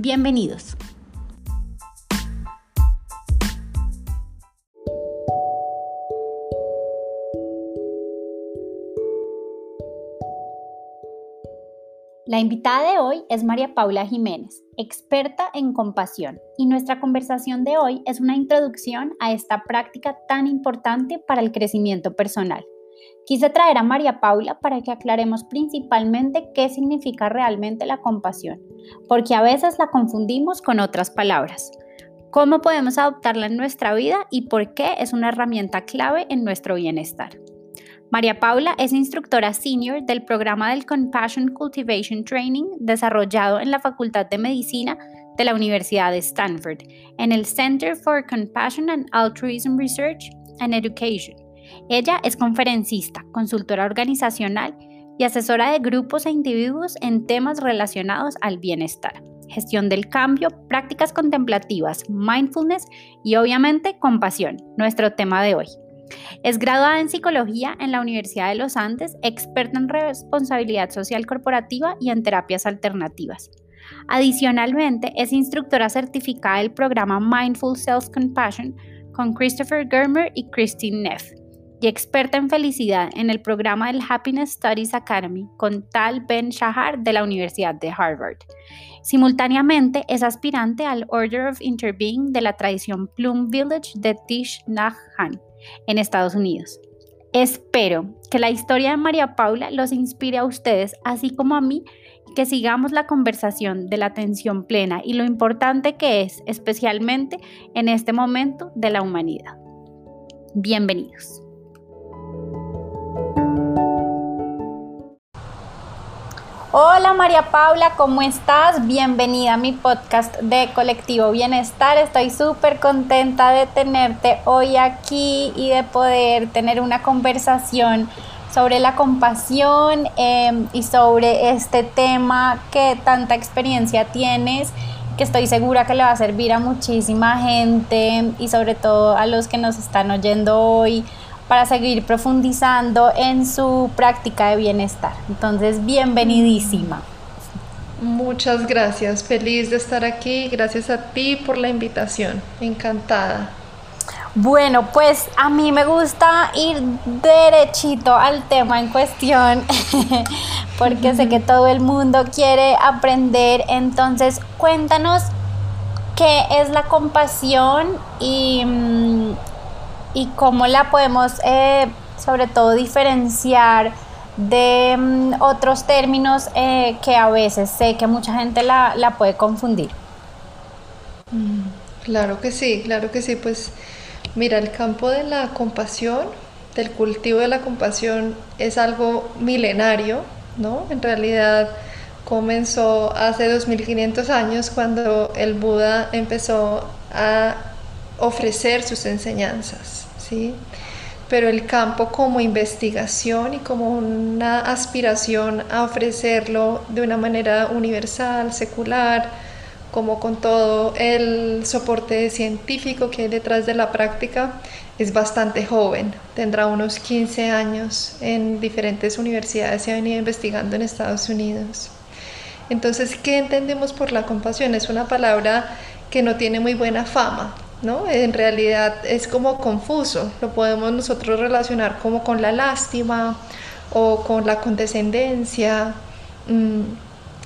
Bienvenidos. La invitada de hoy es María Paula Jiménez, experta en compasión, y nuestra conversación de hoy es una introducción a esta práctica tan importante para el crecimiento personal. Quise traer a María Paula para que aclaremos principalmente qué significa realmente la compasión, porque a veces la confundimos con otras palabras. ¿Cómo podemos adoptarla en nuestra vida y por qué es una herramienta clave en nuestro bienestar? María Paula es instructora senior del programa del Compassion Cultivation Training desarrollado en la Facultad de Medicina de la Universidad de Stanford, en el Center for Compassion and Altruism Research and Education ella es conferencista, consultora organizacional y asesora de grupos e individuos en temas relacionados al bienestar, gestión del cambio, prácticas contemplativas, mindfulness y obviamente compasión, nuestro tema de hoy. Es graduada en psicología en la Universidad de los Andes, experta en responsabilidad social corporativa y en terapias alternativas. Adicionalmente, es instructora certificada del programa Mindful Self-Compassion con Christopher Germer y Christine Neff y experta en felicidad en el programa del Happiness Studies Academy con Tal Ben Shahar de la Universidad de Harvard. Simultáneamente es aspirante al Order of Interbeing de la tradición Plum Village de Tish Nag Han en Estados Unidos. Espero que la historia de María Paula los inspire a ustedes, así como a mí, que sigamos la conversación de la atención plena y lo importante que es, especialmente en este momento de la humanidad. Bienvenidos. Hola María Paula, ¿cómo estás? Bienvenida a mi podcast de Colectivo Bienestar. Estoy súper contenta de tenerte hoy aquí y de poder tener una conversación sobre la compasión em, y sobre este tema que tanta experiencia tienes, que estoy segura que le va a servir a muchísima gente y sobre todo a los que nos están oyendo hoy para seguir profundizando en su práctica de bienestar. Entonces, bienvenidísima. Muchas gracias, feliz de estar aquí, gracias a ti por la invitación, encantada. Bueno, pues a mí me gusta ir derechito al tema en cuestión, porque sé que todo el mundo quiere aprender, entonces cuéntanos qué es la compasión y mm, y cómo la podemos eh, sobre todo diferenciar de mm, otros términos eh, que a veces sé que mucha gente la, puede confundir. Mm, claro que sí, claro que sí, pues mira, el campo de la compasión, del cultivo de la compasión es algo milenario, ¿no? En realidad comenzó hace 2500 años cuando el Buda empezó a ofrecer sus enseñanzas, ¿sí? Pero el campo como investigación y como una aspiración a ofrecerlo de una manera universal, secular, como con todo el soporte científico que hay detrás de la práctica, es bastante joven, tendrá unos 15 años en diferentes universidades y ha venido investigando en Estados Unidos. Entonces, ¿qué entendemos por la compasión? Es una palabra que no tiene muy buena fama, ¿no? En realidad es como confuso, lo podemos nosotros relacionar como con la lástima o con la condescendencia, mm,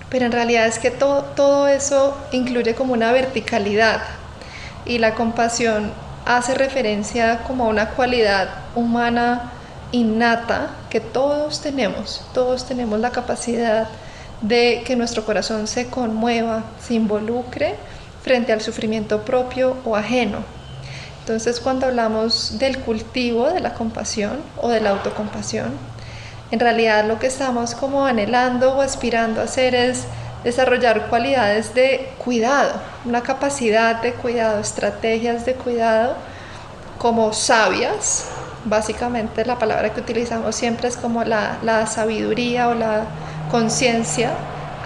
pero en realidad es que todo, todo eso incluye como una verticalidad y la compasión hace referencia como a una cualidad humana innata que todos tenemos, todos tenemos la capacidad de que nuestro corazón se conmueva, se involucre frente al sufrimiento propio o ajeno. Entonces cuando hablamos del cultivo de la compasión o de la autocompasión, en realidad lo que estamos como anhelando o aspirando a hacer es desarrollar cualidades de cuidado, una capacidad de cuidado, estrategias de cuidado como sabias. Básicamente la palabra que utilizamos siempre es como la, la sabiduría o la conciencia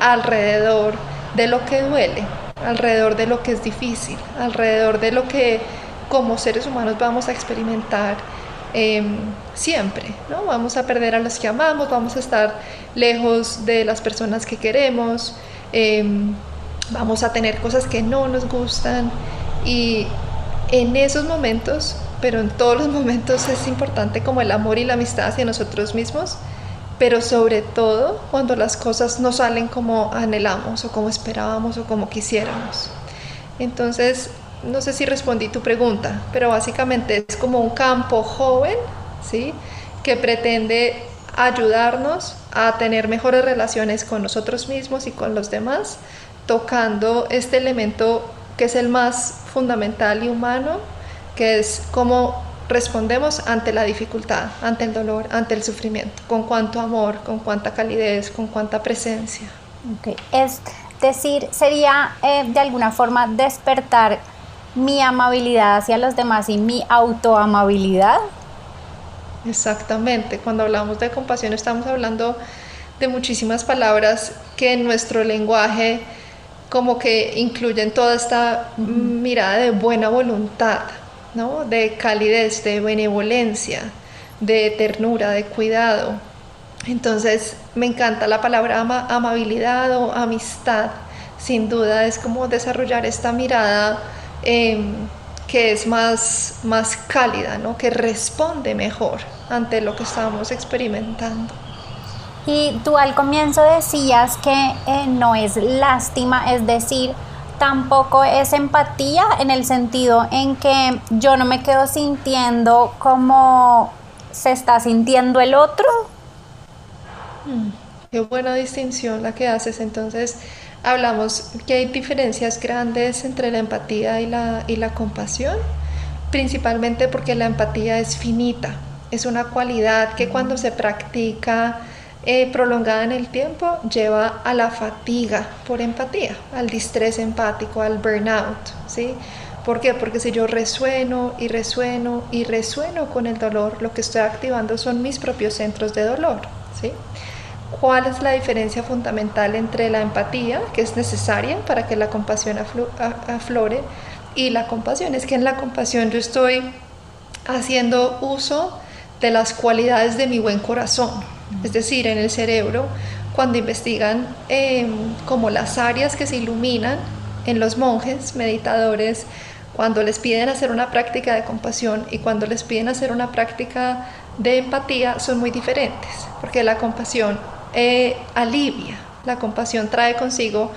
alrededor de lo que duele, alrededor de lo que es difícil, alrededor de lo que como seres humanos vamos a experimentar em, siempre, ¿no? Vamos a perder a los que amamos, vamos a estar lejos de las personas que queremos, em, vamos a tener cosas que no nos gustan y en esos momentos, pero en todos los momentos es importante como el amor y la amistad hacia nosotros mismos, pero sobre todo cuando las cosas no salen como anhelamos o como esperábamos o como quisiéramos. Entonces, no sé si respondí tu pregunta, pero básicamente es como un campo joven, ¿sí? Que pretende ayudarnos a tener mejores relaciones con nosotros mismos y con los demás, tocando este elemento que es el más fundamental y humano, que es cómo respondemos ante la dificultad, ante el dolor, ante el sufrimiento, con cuánto amor, con cuánta calidez, con cuánta presencia. Es decir, sería eh, de alguna forma despertar mi amabilidad hacia los demás y mi autoamabilidad. Exactamente, cuando hablamos de compasión estamos hablando de muchísimas palabras que en nuestro lenguaje como que incluyen toda esta mirada de buena voluntad, de calidez, de benevolencia, de ternura, de cuidado. Entonces me encanta la palabra amabilidad o amistad. Sin duda es como desarrollar esta mirada Em, que es más, más cálida, ¿no? que responde mejor ante lo que estamos experimentando. Y tú al comienzo decías que eh, no es lástima, es decir, tampoco es empatía en el sentido en que yo no me quedo sintiendo como se está sintiendo el otro. Mm, qué buena distinción la que haces. Entonces, hablamos que hay diferencias grandes entre la empatía y la, y la compasión, principalmente porque la empatía es finita, es una cualidad que cuando se practica eh, prolongada en el tiempo lleva a la fatiga por empatía, al distrés empático, al burnout, ¿sí? ¿Por qué? Porque si yo resueno y resueno y resueno con el dolor, lo que estoy activando son mis propios centros de dolor, ¿sí? ¿Cuál es la diferencia fundamental entre la empatía, que es necesaria para que la compasión aflore, y la compasión? Es que en la compasión yo estoy haciendo uso de las cualidades de mi buen corazón. Es decir, en el cerebro, cuando investigan em, como las áreas que se iluminan en los monjes meditadores, cuando les piden hacer una práctica de compasión y cuando les piden hacer una práctica de empatía, son muy diferentes, porque la compasión eh, alivia. La compasión trae consigo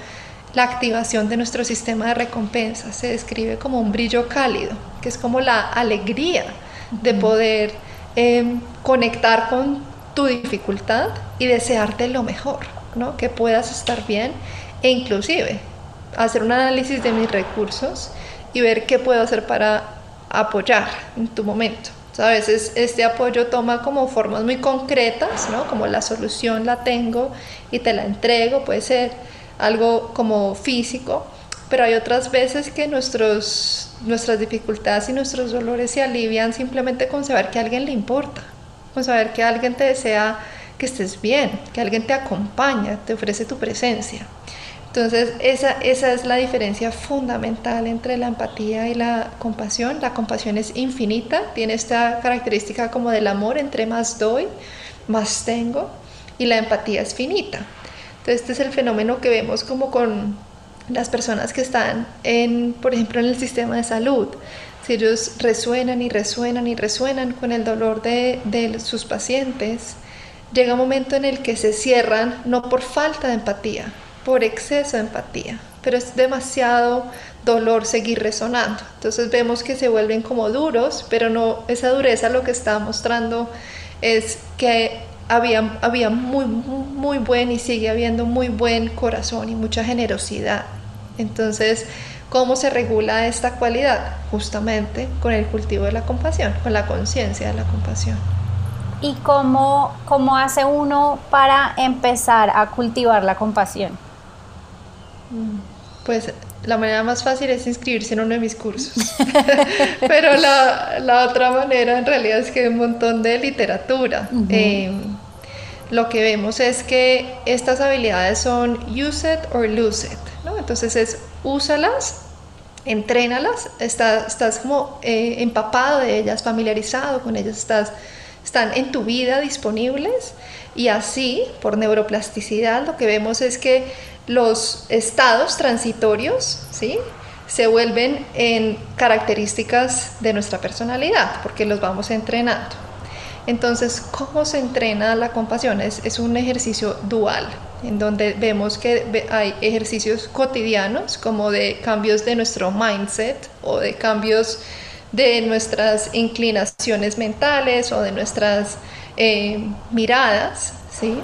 la activación de nuestro sistema de recompensa. Se describe como un brillo cálido, que es como la alegría de poder em, conectar con tu dificultad y desearte lo mejor, ¿no? que puedas estar bien e inclusive hacer un análisis de mis recursos y ver qué puedo hacer para apoyar en tu momento. A veces este apoyo toma como formas muy concretas, ¿no? Como la solución la tengo y te la entrego, puede ser algo como físico, pero hay otras veces que nuestros, nuestras dificultades y nuestros dolores se alivian simplemente con saber que a alguien le importa, con saber que alguien te desea que estés bien, que alguien te acompaña, te ofrece tu presencia. Entonces, esa, esa es la diferencia fundamental entre la empatía y la compasión. La compasión es infinita, tiene esta característica como del amor, entre más doy, más tengo, y la empatía es finita. Entonces, este es el fenómeno que vemos como con las personas que están, en, por ejemplo, en el sistema de salud. Ellos resuenan y resuenan y resuenan con el dolor de, de sus pacientes, llega un momento en el que se cierran no por falta de empatía, por exceso de empatía, pero es demasiado dolor seguir resonando. Entonces vemos que se vuelven como duros, pero no esa dureza lo que está mostrando es que había, había muy, muy buen y sigue habiendo muy buen corazón y mucha generosidad. Entonces, ¿cómo se regula esta cualidad? Justamente con el cultivo de la compasión, con la conciencia de la compasión. ¿Y cómo, cómo hace uno para empezar a cultivar la compasión? Mm, pues la manera más fácil es inscribirse en uno de mis cursos. Pero la, la, otra manera en realidad es que hay un montón de literatura. Em, lo que vemos es que estas habilidades son use it or lose it. ¿no? Entonces es úsalas, entrénalas, estás, estás como eh, empapado de ellas, familiarizado con ellas, estás, están en tu vida disponibles y así, por neuroplasticidad, lo que vemos es que los estados transitorios, ¿sí? se vuelven en características de nuestra personalidad, porque los vamos entrenando. Entonces, ¿cómo se entrena la compasión? Es, es, un ejercicio dual, en donde vemos que hay ejercicios cotidianos, como de cambios de nuestro mindset o de cambios de nuestras inclinaciones mentales o de nuestras eh, miradas, ¿sí?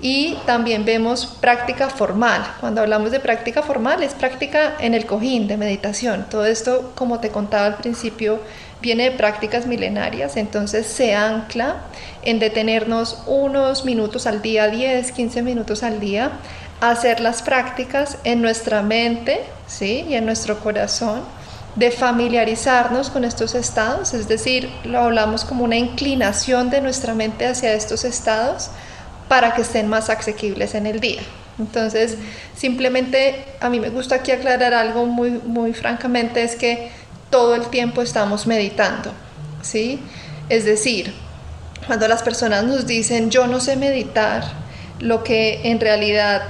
Y también vemos práctica formal. Cuando hablamos de práctica formal es práctica en el cojín de meditación. Todo esto, como te contaba al principio, viene de prácticas milenarias, entonces se ancla en detenernos unos minutos al día, 10, 15 minutos al día, hacer las prácticas en nuestra mente ¿sí? y en nuestro corazón de familiarizarnos con estos estados, es decir, lo hablamos como una inclinación de nuestra mente hacia estos estados para que estén más asequibles en el día. Entonces, simplemente a mí me gusta aquí aclarar algo muy, muy francamente, es que todo el tiempo estamos meditando, ¿sí? Es decir, cuando las personas nos dicen yo no sé meditar, lo que en realidad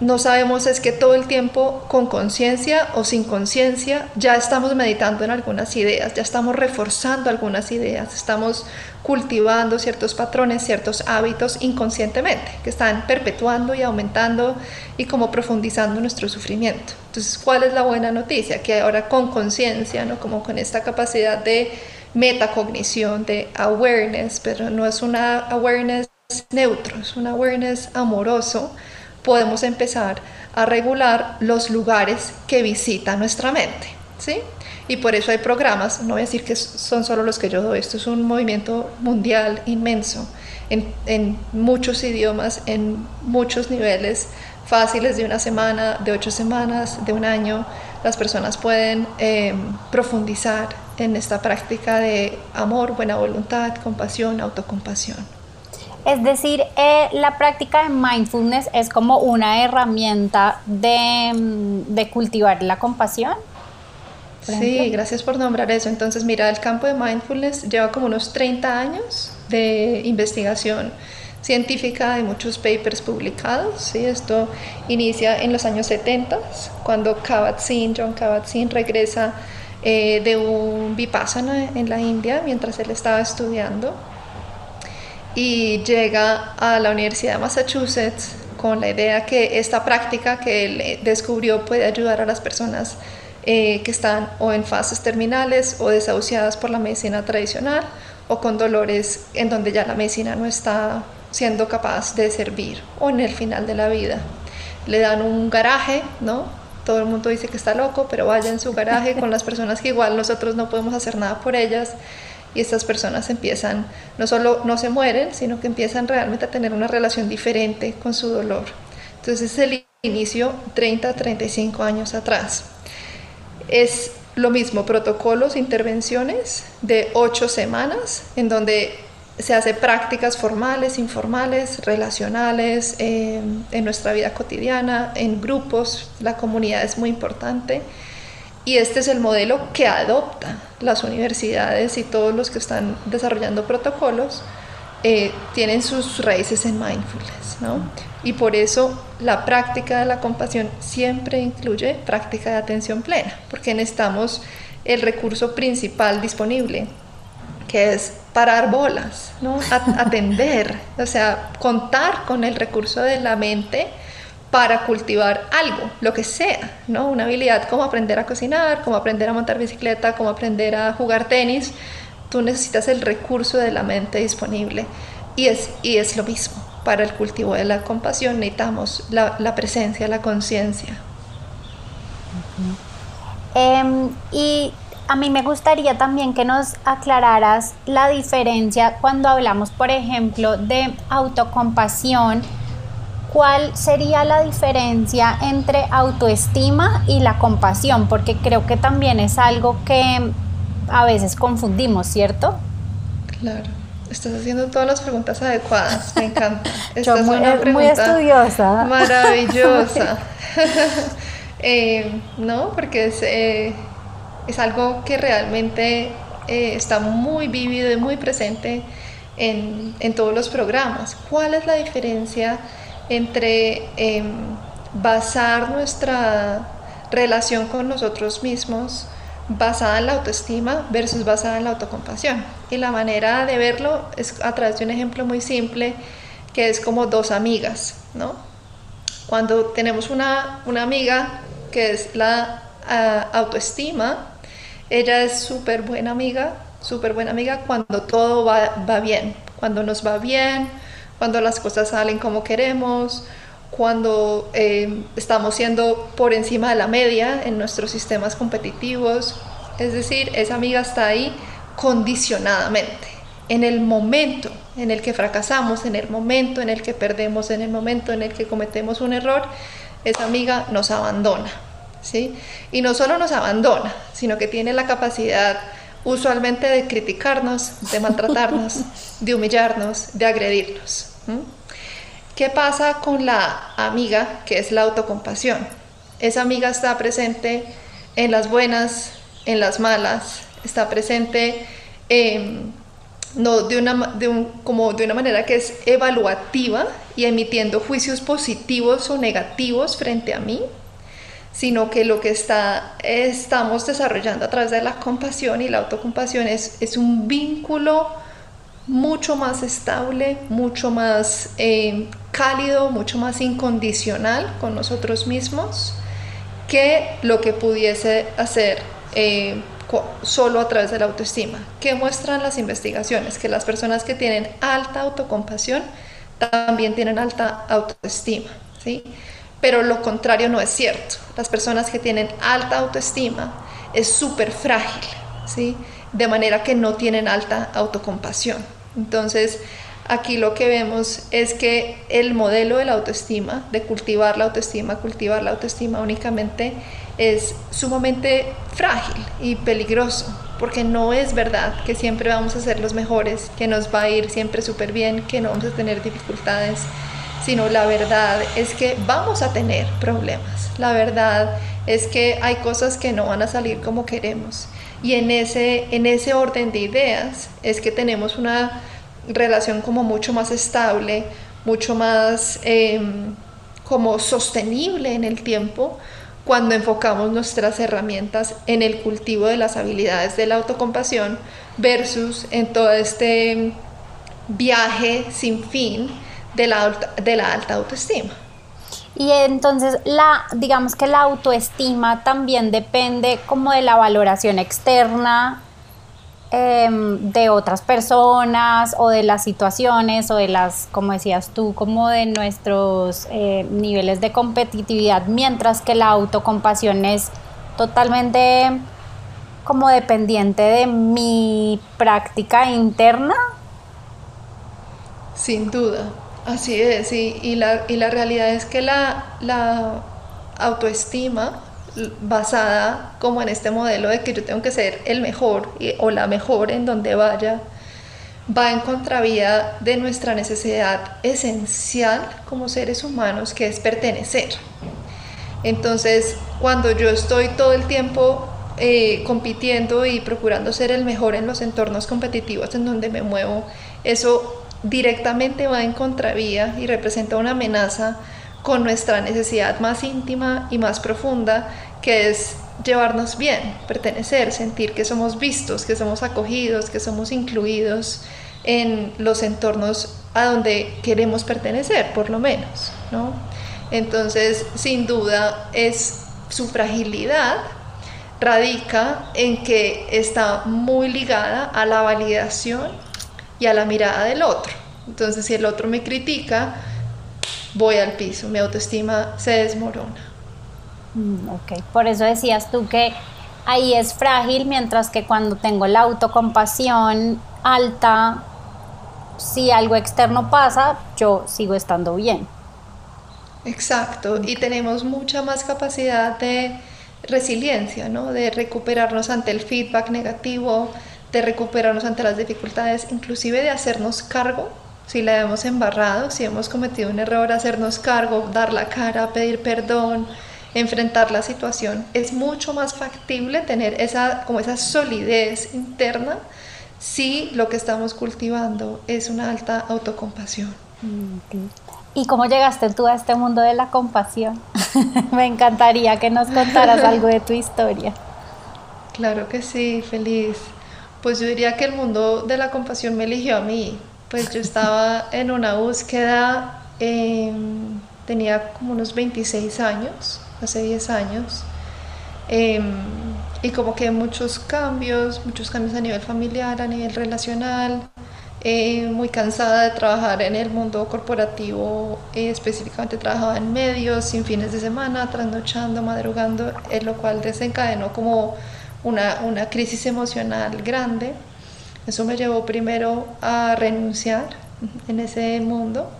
no sabemos es que todo el tiempo con conciencia o sin conciencia ya estamos meditando en algunas ideas, ya estamos reforzando algunas ideas, estamos cultivando ciertos patrones, ciertos hábitos inconscientemente que están perpetuando y aumentando y como profundizando nuestro sufrimiento. Entonces, ¿cuál es la buena noticia? Que ahora con conciencia, ¿no? como con esta capacidad de metacognición, de awareness, pero no es una awareness neutro, es un awareness amoroso, podemos empezar a regular los lugares que visita nuestra mente, ¿sí? Y por eso hay programas, no voy a decir que son solo los que yo doy, esto es un movimiento mundial inmenso, en, muchos idiomas, en muchos niveles, fáciles de una semana, de ocho semanas, de un año, las personas pueden em, profundizar en esta práctica de amor, buena voluntad, compasión, autocompasión. Es decir, eh, la práctica de mindfulness es como una herramienta de, mm, de cultivar la compasión. Sí, gracias por nombrar eso. Entonces, mira, el campo de mindfulness lleva como unos 30 años de investigación científica, de muchos papers publicados. ¿sí? Esto inicia en los años 70, cuando Kabat-Zinn, John Kabat-Zinn regresa eh, de un vipassana en la India mientras él estaba estudiando y llega a la Universidad de Massachusetts con la idea que esta práctica que él descubrió puede ayudar a las personas eh, que están o en fases terminales o desahuciadas por la medicina tradicional o con dolores en donde ya la medicina no está siendo capaz de servir o en el final de la vida. Le dan un garaje, ¿no? Todo el mundo dice que está loco, pero vaya en su garaje con las personas que igual nosotros no podemos hacer nada por ellas y estas personas empiezan, no solo no se mueren, sino que empiezan realmente a tener una relación diferente con su dolor. Entonces es el inicio 30, 35 años atrás. Es lo mismo, protocolos, intervenciones de ocho semanas, en donde se hace prácticas formales, informales, relacionales, eh, en nuestra vida cotidiana, en grupos, la comunidad es muy importante. Y este es el modelo que adopta las universidades y todos los que están desarrollando protocolos, eh, tienen sus raíces en mindfulness, ¿no? Y por eso la práctica de la compasión siempre incluye práctica de atención plena, porque necesitamos el recurso principal disponible, que es parar bolas, ¿no? atender, o sea, contar con el recurso de la mente para cultivar algo, lo que sea, ¿no? Una habilidad como aprender a cocinar, como aprender a montar bicicleta, como aprender a jugar tenis. Tú necesitas el recurso de la mente disponible y es, y es lo mismo para el cultivo de la compasión necesitamos la, la presencia, la conciencia. Em, y a mí me gustaría también que nos aclararas la diferencia cuando hablamos, por ejemplo, de autocompasión ¿cuál sería la diferencia entre autoestima y la compasión? Porque creo que también es algo que a veces confundimos, ¿cierto? Claro. Estás haciendo todas las preguntas adecuadas, me encanta. Yo muy, muy estudiosa. Maravillosa. Eh, no, porque es, eh, es, algo que realmente eh, está muy vívido y muy presente en, en, todos los programas. ¿Cuál es la diferencia entre em, basar nuestra relación con nosotros mismos basada en la autoestima versus basada en la autocompasión. Y la manera de verlo es a través de un ejemplo muy simple que es como dos amigas, ¿no? Cuando tenemos una, una amiga que es la autoestima, ella es súper buena amiga, súper buena amiga cuando todo va, va bien, cuando nos va bien, cuando las cosas salen como queremos, cuando eh, estamos siendo por encima de la media en nuestros sistemas competitivos. Es decir, esa amiga está ahí condicionadamente. En el momento en el que fracasamos, en el momento en el que perdemos, en el momento en el que cometemos un error, esa amiga nos abandona. ¿sí? Y no solo nos abandona, sino que tiene la capacidad usualmente de criticarnos, de maltratarnos, de humillarnos, de agredirnos. ¿Qué pasa con la amiga que es la autocompasión? Esa amiga está presente en las buenas, en las malas, está presente em, no de una, como de una manera que es evaluativa y emitiendo juicios positivos o negativos frente a mí, sino que lo que está, estamos desarrollando a través de la compasión y la autocompasión es, es un vínculo mucho más estable, mucho más eh, cálido, mucho más incondicional con nosotros mismos que lo que pudiese hacer eh, solo a través de la autoestima. ¿Qué muestran las investigaciones? Que las personas que tienen alta autocompasión también tienen alta autoestima, ¿sí? Pero lo contrario no es cierto. Las personas que tienen alta autoestima es súper frágil, ¿sí? De manera que no tienen alta autocompasión. Entonces, aquí lo que vemos es que el modelo de la autoestima, de cultivar la autoestima, cultivar la autoestima únicamente, es sumamente frágil y peligroso, porque no es verdad que siempre vamos a ser los mejores, que nos va a ir siempre súper bien, que no vamos a tener dificultades, sino la verdad es que vamos a tener problemas. La verdad es que hay cosas que no van a salir como queremos y en ese, en ese orden de ideas es que tenemos una relación como mucho más estable, mucho más em, como sostenible en el tiempo cuando enfocamos nuestras herramientas en el cultivo de las habilidades de la autocompasión versus en todo este viaje sin fin de la, de la alta autoestima. Y entonces la, digamos que la autoestima también depende como de la valoración externa em, de otras personas o de las situaciones o de las, como decías tú, como de nuestros eh, niveles de competitividad, mientras que la autocompasión es totalmente como dependiente de mi práctica interna. Sin duda, Así es, y, la, y la realidad es que la, la autoestima basada como en este modelo de que yo tengo que ser el mejor o la mejor en donde vaya, va en contravía de nuestra necesidad esencial como seres humanos, que es pertenecer. Entonces, cuando yo estoy todo el tiempo eh, compitiendo y procurando ser el mejor en los entornos competitivos en donde me muevo, eso directamente va en contravía y representa una amenaza con nuestra necesidad más íntima y más profunda, que es llevarnos bien, pertenecer, sentir que somos vistos, que somos acogidos, que somos incluidos en los entornos a donde queremos pertenecer, por lo menos, ¿no? Entonces, sin duda, es su fragilidad radica en que está muy ligada a la validación y a la mirada del otro. Entonces, si el otro me critica, voy al piso, mi autoestima se desmorona. Mm, ok, por eso decías tú que ahí es frágil, mientras que cuando tengo la autocompasión alta, si algo externo pasa, yo sigo estando bien. Exacto, y tenemos mucha más capacidad de resiliencia, ¿no? De recuperarnos ante el feedback negativo, de recuperarnos ante las dificultades, inclusive de hacernos cargo si la hemos embarrado, si hemos cometido un error, hacernos cargo, dar la cara, pedir perdón, enfrentar la situación. Es mucho más factible tener esa, como esa solidez interna si lo que estamos cultivando es una alta autocompasión. ¿Y cómo llegaste tú a este mundo de la compasión? Me encantaría que nos contaras algo de tu historia. Claro que sí, feliz. Pues yo diría que el mundo de la compasión me eligió a mí. Pues yo estaba en una búsqueda, em, tenía como unos 26 años, hace 10 años, em, y como que muchos cambios, muchos cambios a nivel familiar, a nivel relacional, eh, muy cansada de trabajar en el mundo corporativo, eh, específicamente trabajaba en medios, sin fines de semana, trasnochando, madrugando, eh, lo cual desencadenó como una, una crisis emocional grande. Eso me llevó primero a renunciar en ese mundo.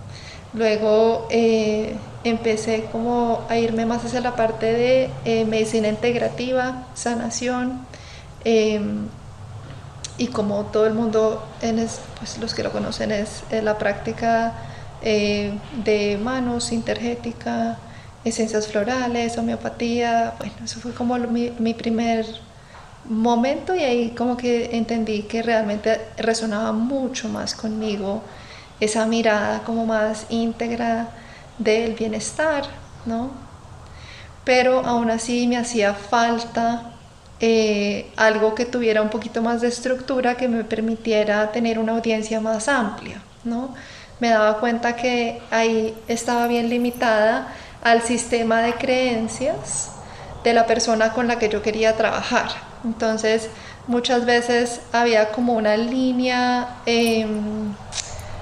Luego eh, empecé como a irme más hacia la parte de eh, medicina integrativa, sanación. Em, y como todo el mundo, en pues los que lo conocen, es eh, la práctica de manos, intergética, esencias florales, homeopatía. Bueno, eso fue como mi, mi primer momento y ahí como que entendí que realmente resonaba mucho más conmigo esa mirada como más íntegra del bienestar, ¿no? Pero aún así me hacía falta eh, algo que tuviera un poquito más de estructura que me permitiera tener una audiencia más amplia, ¿no? Me daba cuenta que ahí estaba bien limitada al sistema de creencias de la persona con la que yo quería trabajar. Entonces, muchas veces había como una línea em,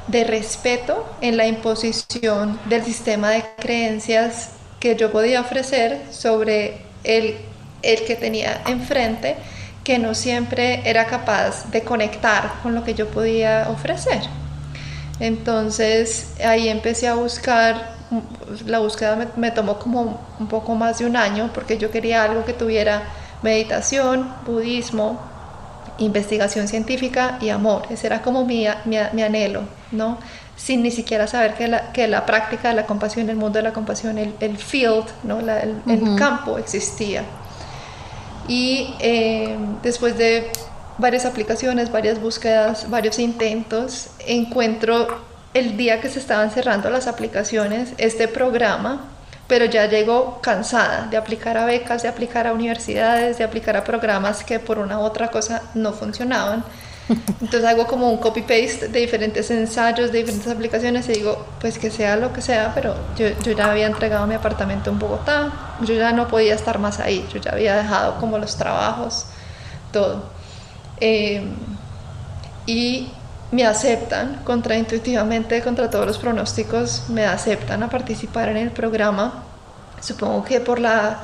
de respeto en la imposición del sistema de creencias que yo podía ofrecer sobre el, el que tenía enfrente, que no siempre era capaz de conectar con lo que yo podía ofrecer. Entonces ahí empecé a buscar, la búsqueda me, me tomó como un poco más de un año porque yo quería algo que tuviera meditación, budismo, investigación científica y amor. Ese era como mi, mi, anhelo, ¿no? Sin ni siquiera saber que la, que la, práctica de la compasión, el mundo de la compasión, el, el field, ¿no? el, campo existía. Y eh, después de varias aplicaciones, varias búsquedas, varios intentos, encuentro el día que se estaban cerrando las aplicaciones, este programa pero ya llego cansada de aplicar a becas, de aplicar a universidades, de aplicar a programas que por una u otra cosa no funcionaban. Entonces hago como un copy-paste de diferentes ensayos, de diferentes aplicaciones y digo, pues que sea lo que sea, pero yo, yo, ya había entregado mi apartamento en Bogotá, yo ya no podía estar más ahí, yo ya había dejado como los trabajos, todo. Eh, y me aceptan, contraintuitivamente, contra todos los pronósticos, me aceptan a participar en el programa. Supongo que por la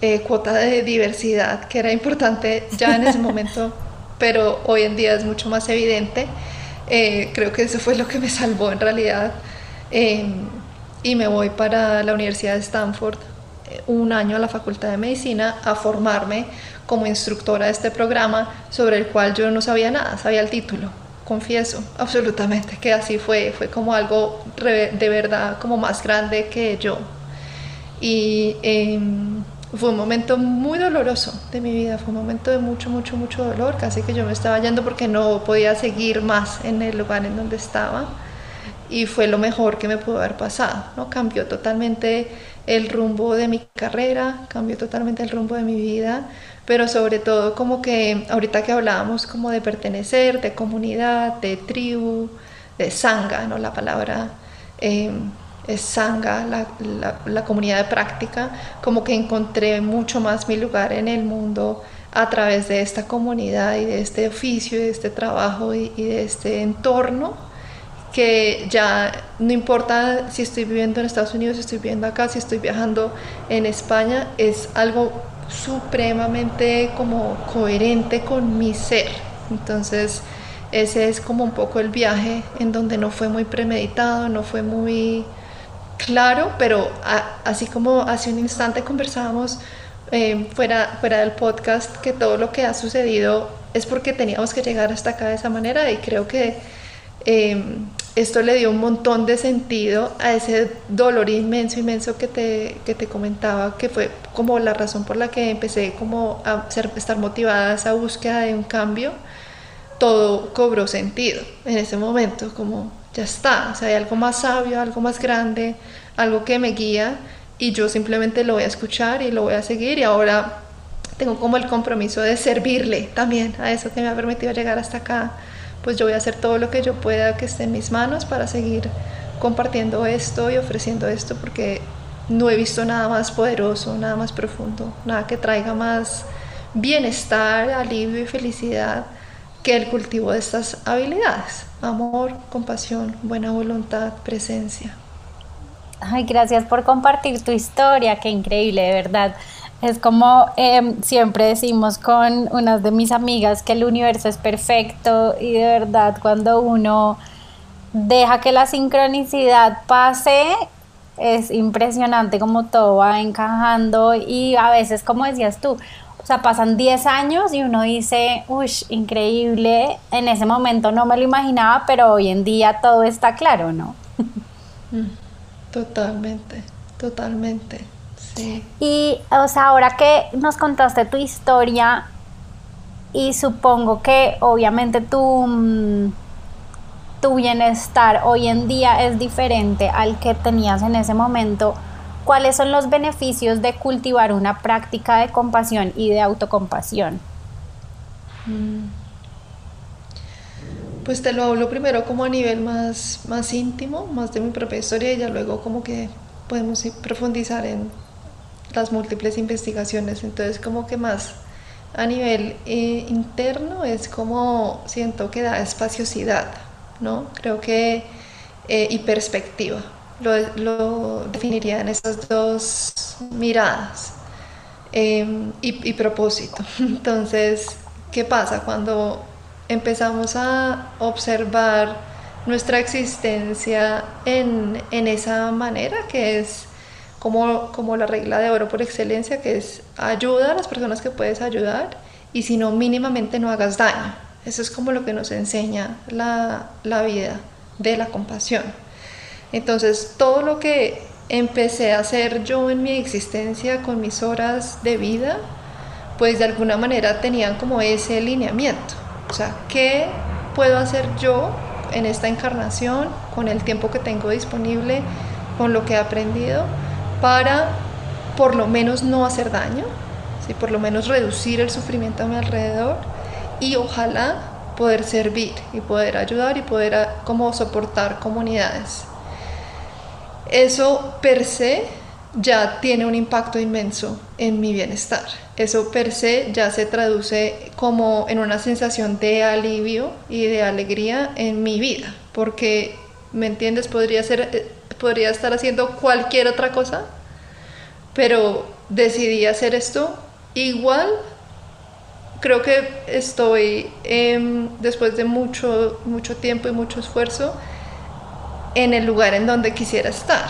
eh, cuota de diversidad, que era importante ya en ese momento, pero hoy en día es mucho más evidente. Eh, creo que eso fue lo que me salvó en realidad. Em, y me voy para la Universidad de Stanford eh, un año a la Facultad de Medicina a formarme como instructora de este programa sobre el cual yo no sabía nada, sabía el título confieso absolutamente que así fue, fue como algo de verdad como más grande que yo. Y em, fue un momento muy doloroso de mi vida, fue un momento de mucho, mucho, mucho dolor, casi que yo me estaba yendo porque no podía seguir más en el lugar en donde estaba. Y fue lo mejor que me pudo haber pasado, ¿no? Cambió totalmente el rumbo de mi carrera, cambió totalmente el rumbo de mi vida, pero sobre todo como que ahorita que hablábamos como de pertenecer, de comunidad, de tribu, de sanga, ¿no? La palabra em, es sanga, la, la, comunidad de práctica, como que encontré mucho más mi lugar en el mundo a través de esta comunidad y de este oficio y de este trabajo y, y de este entorno que ya no importa si estoy viviendo en Estados Unidos, si estoy viviendo acá, si estoy viajando en España, es algo supremamente como coherente con mi ser. Entonces, ese es como un poco el viaje en donde no fue muy premeditado, no fue muy claro, pero así como hace un instante conversábamos eh, fuera, fuera del podcast que todo lo que ha sucedido es porque teníamos que llegar hasta acá de esa manera y creo que em, esto le dio un montón de sentido a ese dolor inmenso, inmenso que te, que te comentaba, que fue como la razón por la que empecé como a ser, estar motivada a esa búsqueda de un cambio, todo cobró sentido en ese momento, como ya está, o sea, hay algo más sabio, algo más grande, algo que me guía y yo simplemente lo voy a escuchar y lo voy a seguir y ahora tengo como el compromiso de servirle también a eso que me ha permitido llegar hasta acá pues yo voy a hacer todo lo que yo pueda que esté en mis manos para seguir compartiendo esto y ofreciendo esto porque no he visto nada más poderoso, nada más profundo, nada que traiga más bienestar, alivio y felicidad que el cultivo de estas habilidades. Amor, compasión, buena voluntad, presencia. Ay, gracias por compartir tu historia, qué increíble, de verdad. Es como em, siempre decimos con unas de mis amigas que el universo es perfecto y de verdad cuando uno deja que la sincronicidad pase, es impresionante como todo va encajando y a veces, como decías tú, o sea, pasan 10 años y uno dice, uy, increíble, en ese momento no me lo imaginaba, pero hoy en día todo está claro, ¿no? Mm, totalmente, Y, o sea, ahora que nos contaste tu historia, y supongo que obviamente tu, mm, tu bienestar hoy en día es diferente al que tenías en ese momento, ¿cuáles son los beneficios de cultivar una práctica de compasión y de autocompasión? Mm. Pues te lo hablo primero como a nivel más, más íntimo, más de mi propia historia y ya luego como que podemos profundizar en las múltiples investigaciones. Entonces como que más a nivel eh, interno es como siento que da espaciosidad, ¿no? Creo que eh, y perspectiva. Lo, lo, definiría en esas dos miradas em, y, y propósito. Entonces, ¿qué pasa cuando empezamos a observar nuestra existencia en, en esa manera que es como, como la regla de oro por excelencia, que es ayuda a las personas que puedes ayudar y si no, mínimamente no hagas daño. Eso es como lo que nos enseña la, la vida de la compasión. Entonces, todo lo que empecé a hacer yo en mi existencia con mis horas de vida, pues de alguna manera tenían como ese lineamiento. O sea, ¿qué puedo hacer yo en esta encarnación con el tiempo que tengo disponible, con lo que he aprendido? Para por lo menos no hacer daño, ¿sí? por lo menos reducir el sufrimiento a mi alrededor y ojalá poder servir y poder ayudar y poder ah, como soportar comunidades. Eso per se ya tiene un impacto inmenso en mi bienestar. Eso per se ya se traduce como en una sensación de alivio y de alegría en mi vida, porque, ¿me entiendes? Podría ser eh, podría estar haciendo cualquier otra cosa, pero decidí hacer esto. Igual creo que estoy, em, después de mucho, mucho tiempo y mucho esfuerzo, en el lugar en donde quisiera estar,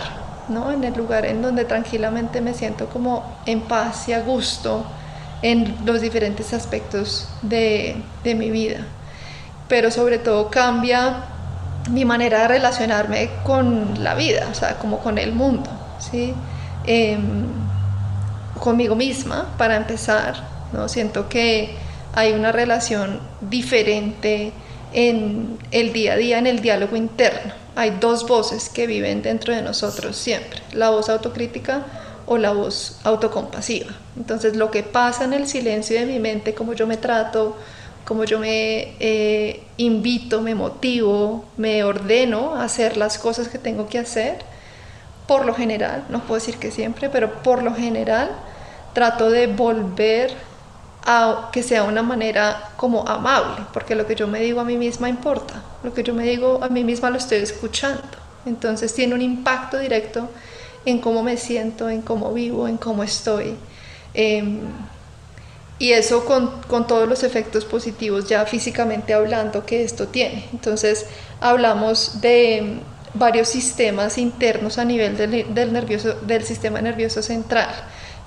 ¿no? En el lugar en donde tranquilamente me siento como en paz y a gusto en los diferentes aspectos de mi vida. Pero sobre todo cambia mi manera de relacionarme con la vida, o sea, como con el mundo, ¿sí? Em, conmigo misma, para empezar, ¿no? Siento que hay una relación diferente en el día a día, en el diálogo interno. Hay dos voces que viven dentro de nosotros siempre, la voz autocrítica o la voz autocompasiva. Entonces, lo que pasa en el silencio de mi mente, como yo me trato, como yo me eh, invito, me motivo, me ordeno a hacer las cosas que tengo que hacer, por lo general, no puedo decir que siempre, pero por lo general trato de volver a que sea una manera como amable, porque lo que yo me digo a mí misma importa, lo que yo me digo a mí misma lo estoy escuchando, entonces tiene un impacto directo en cómo me siento, en cómo vivo, en cómo estoy. Em, y eso con, con, todos los efectos positivos ya físicamente hablando que esto tiene. Entonces hablamos de varios sistemas internos a nivel del, nervioso, del sistema nervioso central.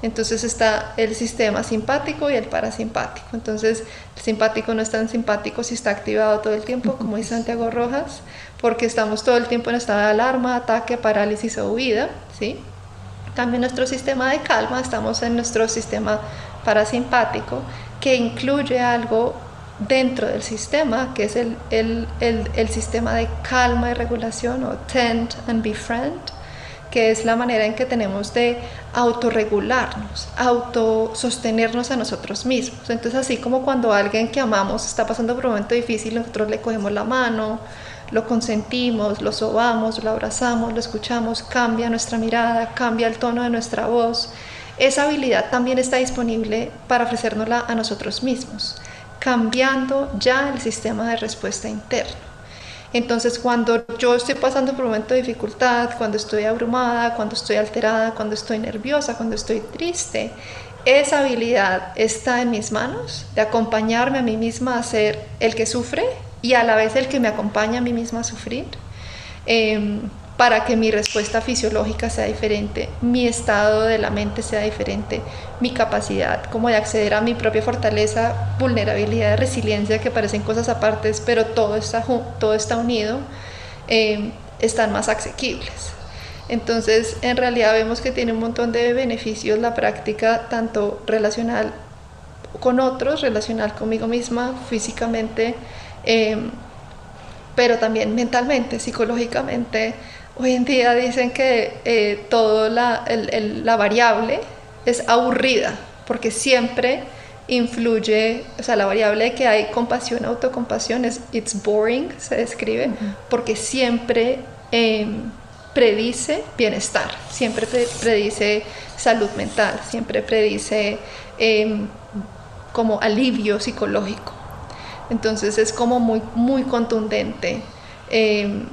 Entonces está el sistema simpático y el parasimpático. Entonces el simpático no es tan simpático si está activado todo el tiempo, como dice Santiago Rojas, porque estamos todo el tiempo en estado de alarma, ataque, parálisis o huida. ¿sí? También nuestro sistema de calma, estamos en nuestro sistema parasimpático, que incluye algo dentro del sistema, que es el, el, el, sistema de calma y regulación o tend and befriend, que es la manera en que tenemos de autorregularnos, autosostenernos a nosotros mismos. Entonces, así como cuando alguien que amamos está pasando por un momento difícil, nosotros le cogemos la mano, lo consentimos, lo sobamos, lo abrazamos, lo escuchamos, cambia nuestra mirada, cambia el tono de nuestra voz. Esa habilidad también está disponible para ofrecérnosla a nosotros mismos cambiando ya el sistema de respuesta interno. Entonces, cuando yo estoy pasando por un momento de dificultad, cuando estoy abrumada, cuando estoy alterada, cuando estoy nerviosa, cuando estoy triste, esa habilidad está en mis manos de acompañarme a mí misma a ser el que sufre y a la vez el que me acompaña a mí misma a sufrir. Em, para que mi respuesta fisiológica sea diferente, mi estado de la mente sea diferente, mi capacidad como de acceder a mi propia fortaleza, vulnerabilidad, resiliencia, que parecen cosas apartes, pero todo está, todo está unido, eh, están más asequibles. Entonces, en realidad vemos que tiene un montón de beneficios la práctica, tanto relacional con otros, relacional conmigo misma, físicamente, eh, pero también mentalmente, psicológicamente, Hoy en día dicen que eh, todo la, la variable es aburrida, porque siempre influye, o sea, la variable de que hay compasión, autocompasión es it's boring, se describe, porque siempre em, predice bienestar, siempre predice salud mental, siempre predice em, como alivio psicológico. Entonces es como muy, muy contundente. Em,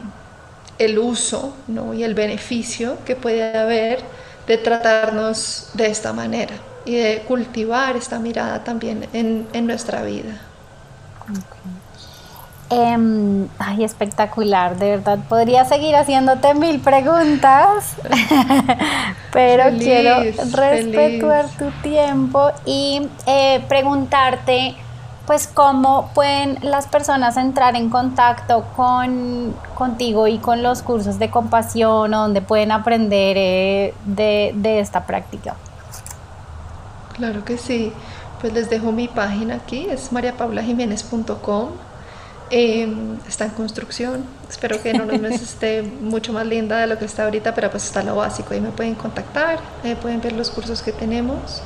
el uso ¿no? y el beneficio que puede haber de tratarnos de esta manera y de cultivar esta mirada también en, en nuestra vida. Em, ay, espectacular, de verdad. Podría seguir haciéndote mil preguntas, pero quiero respetar tu tiempo y eh, preguntarte pues cómo pueden las personas entrar en contacto con contigo y con los cursos de compasión o donde pueden aprender eh, de, esta práctica. Claro que sí, pues les dejo mi página aquí, es mariapaulajiménez.com. Em, está en construcción, espero que en unos meses esté mucho más linda de lo que está ahorita, pero pues está lo básico, ahí me pueden contactar, pueden ver los cursos que tenemos.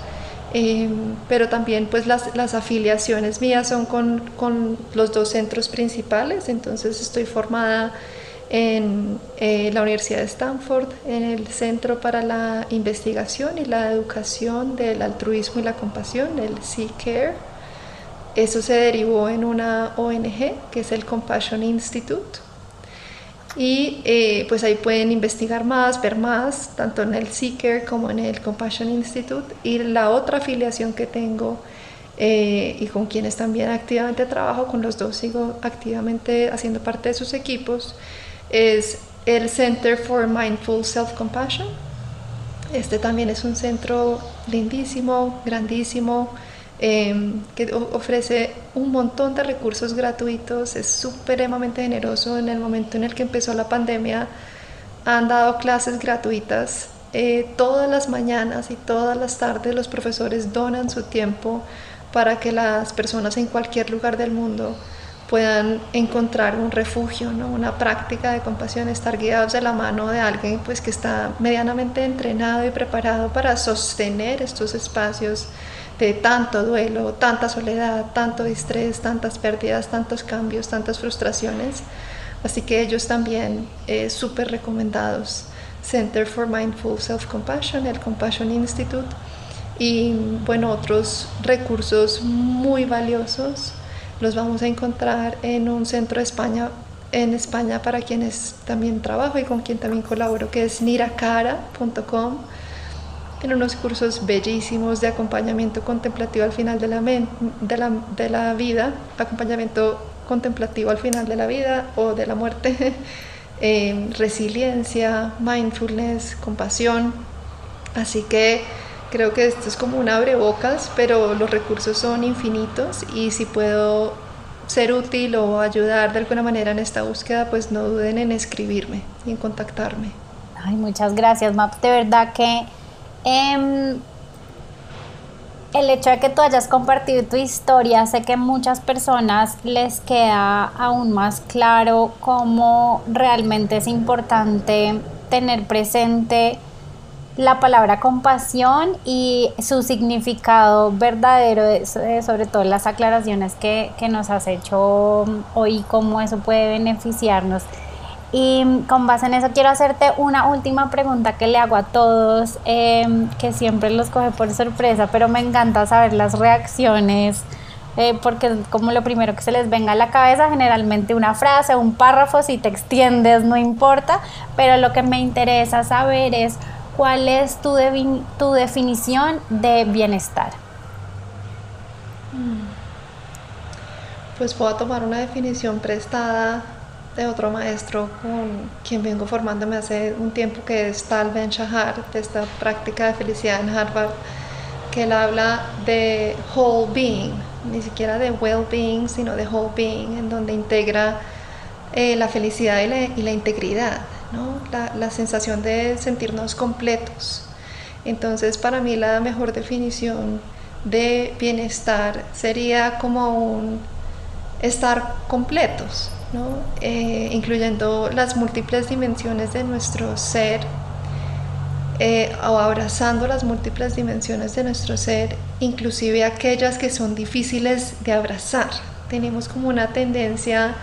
Em, pero también pues las, las, afiliaciones mías son con, con, los dos centros principales, entonces estoy formada en eh, la Universidad de Stanford, en el Centro para la Investigación y la Educación del Altruismo y la Compasión, el C-CARE. Eso se derivó en una ONG que es el Compassion Institute y eh, pues ahí pueden investigar más, ver más, tanto en el Seeker como en el Compassion Institute. Y la otra afiliación que tengo eh, y con quienes también activamente trabajo, con los dos sigo activamente haciendo parte de sus equipos, es el Center for Mindful Self-Compassion. Este también es un centro lindísimo, grandísimo, Em, que ofrece un montón de recursos gratuitos, es supremamente generoso. En el momento en el que empezó la pandemia, han dado clases gratuitas. Eh, todas las mañanas y todas las tardes los profesores donan su tiempo para que las personas en cualquier lugar del mundo puedan encontrar un refugio, ¿no? una práctica de compasión, estar guiados de la mano de alguien pues, que está medianamente entrenado y preparado para sostener estos espacios de tanto duelo, tanta soledad, tanto estrés, tantas pérdidas, tantos cambios, tantas frustraciones. Así que ellos también eh, súper recomendados. Center for Mindful Self-Compassion, el Compassion Institute y bueno, otros recursos muy valiosos los vamos a encontrar en un centro de España, en España para quienes también trabajo y con quien también colaboro, que es niracara.com en unos cursos bellísimos de acompañamiento contemplativo al final de la, de la, de la vida, acompañamiento contemplativo al final de la vida o de la muerte, eh, resiliencia, mindfulness, compasión. Así que creo que esto es como un abrebocas, pero los recursos son infinitos y si puedo ser útil o ayudar de alguna manera en esta búsqueda, pues no duden en escribirme y en contactarme. Ay, muchas gracias, Map. De verdad que em, el hecho de que tú hayas compartido tu historia, sé que muchas personas les queda aún más claro cómo realmente es importante tener presente la palabra compasión y su significado verdadero, sobre todo las aclaraciones que, nos has hecho hoy, cómo eso puede beneficiarnos. Y con base en eso quiero hacerte una última pregunta que le hago a todos, em, que siempre los coge por sorpresa, pero me encanta saber las reacciones, eh, porque como lo primero que se les venga a la cabeza, generalmente una frase, un párrafo, si te extiendes no importa, pero lo que me interesa saber es ¿cuál es tu, definición de bienestar? Mm. Pues a tomar una definición prestada de otro maestro con quien vengo formándome hace un tiempo, que es Tal Ben Shahar, de esta práctica de felicidad en Harvard, que él habla de whole being, ni siquiera de well-being, sino de whole being, en donde integra eh, la felicidad y la integridad la, sensación de sentirnos completos. Entonces, para mí la mejor definición de bienestar sería como un estar completos, eh, incluyendo las múltiples dimensiones de nuestro ser, eh, o abrazando las múltiples dimensiones de nuestro ser, inclusive aquellas que son difíciles de abrazar. Tenemos como una tendencia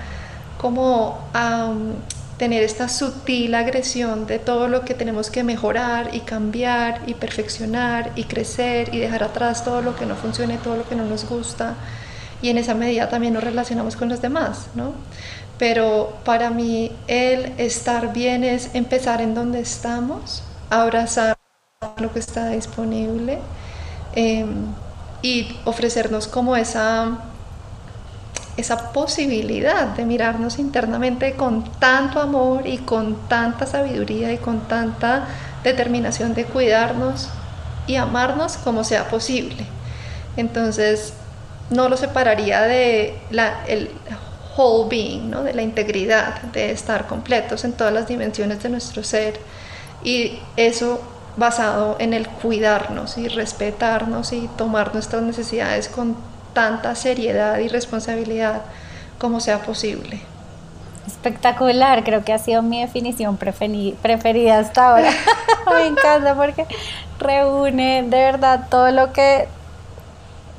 como a tener esta sutil agresión de todo lo que tenemos que mejorar y cambiar y perfeccionar y crecer y dejar atrás todo lo que no funcione, todo lo que no nos gusta y en esa medida también nos relacionamos con los demás, ¿no? Pero para mí el estar bien es empezar en donde estamos, abrazar lo que está disponible em, y ofrecernos como esa esa posibilidad de mirarnos internamente con tanto amor y con tanta sabiduría y con tanta determinación de cuidarnos y amarnos como sea posible. Entonces, no lo separaría de la, el whole being, ¿no? de la integridad, de estar completos en todas las dimensiones de nuestro ser. Y eso basado en el cuidarnos y respetarnos y tomar nuestras necesidades con tanta seriedad y responsabilidad como sea posible. Espectacular, creo que ha sido mi definición preferida hasta ahora. Me encanta porque reúne de verdad todo lo que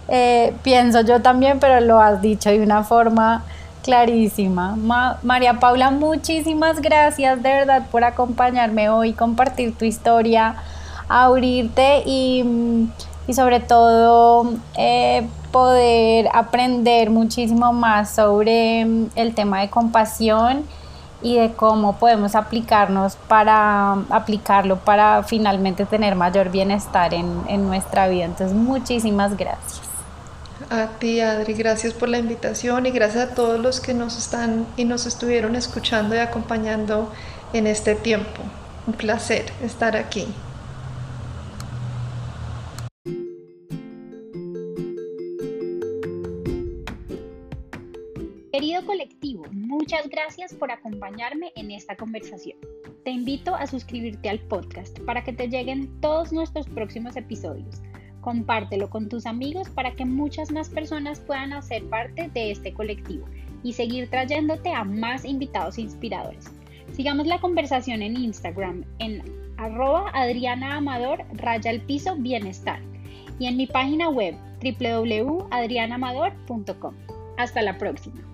eh, pienso yo también, pero lo has dicho de una forma clarísima. María Paula, muchísimas gracias de verdad por acompañarme hoy, compartir tu historia, abrirte y, y sobre todo eh, poder aprender muchísimo más sobre mm, el tema de compasión y de cómo podemos aplicarnos para aplicarlo para finalmente tener mayor bienestar en, en nuestra vida. Entonces, muchísimas gracias. A ti, Adri, gracias por la invitación y gracias a todos los que nos están y nos estuvieron escuchando y acompañando en este tiempo. Un placer estar aquí. Querido colectivo, muchas gracias por acompañarme en esta conversación. Te invito a suscribirte al podcast para que te lleguen todos nuestros próximos episodios. Compártelo con tus amigos para que muchas más personas puedan hacer parte de este colectivo y seguir trayéndote a más invitados inspiradores. Sigamos la conversación en Instagram en arroba Adriana Amador raya el piso bienestar y en mi página web www.adrianamador.com. Hasta la próxima.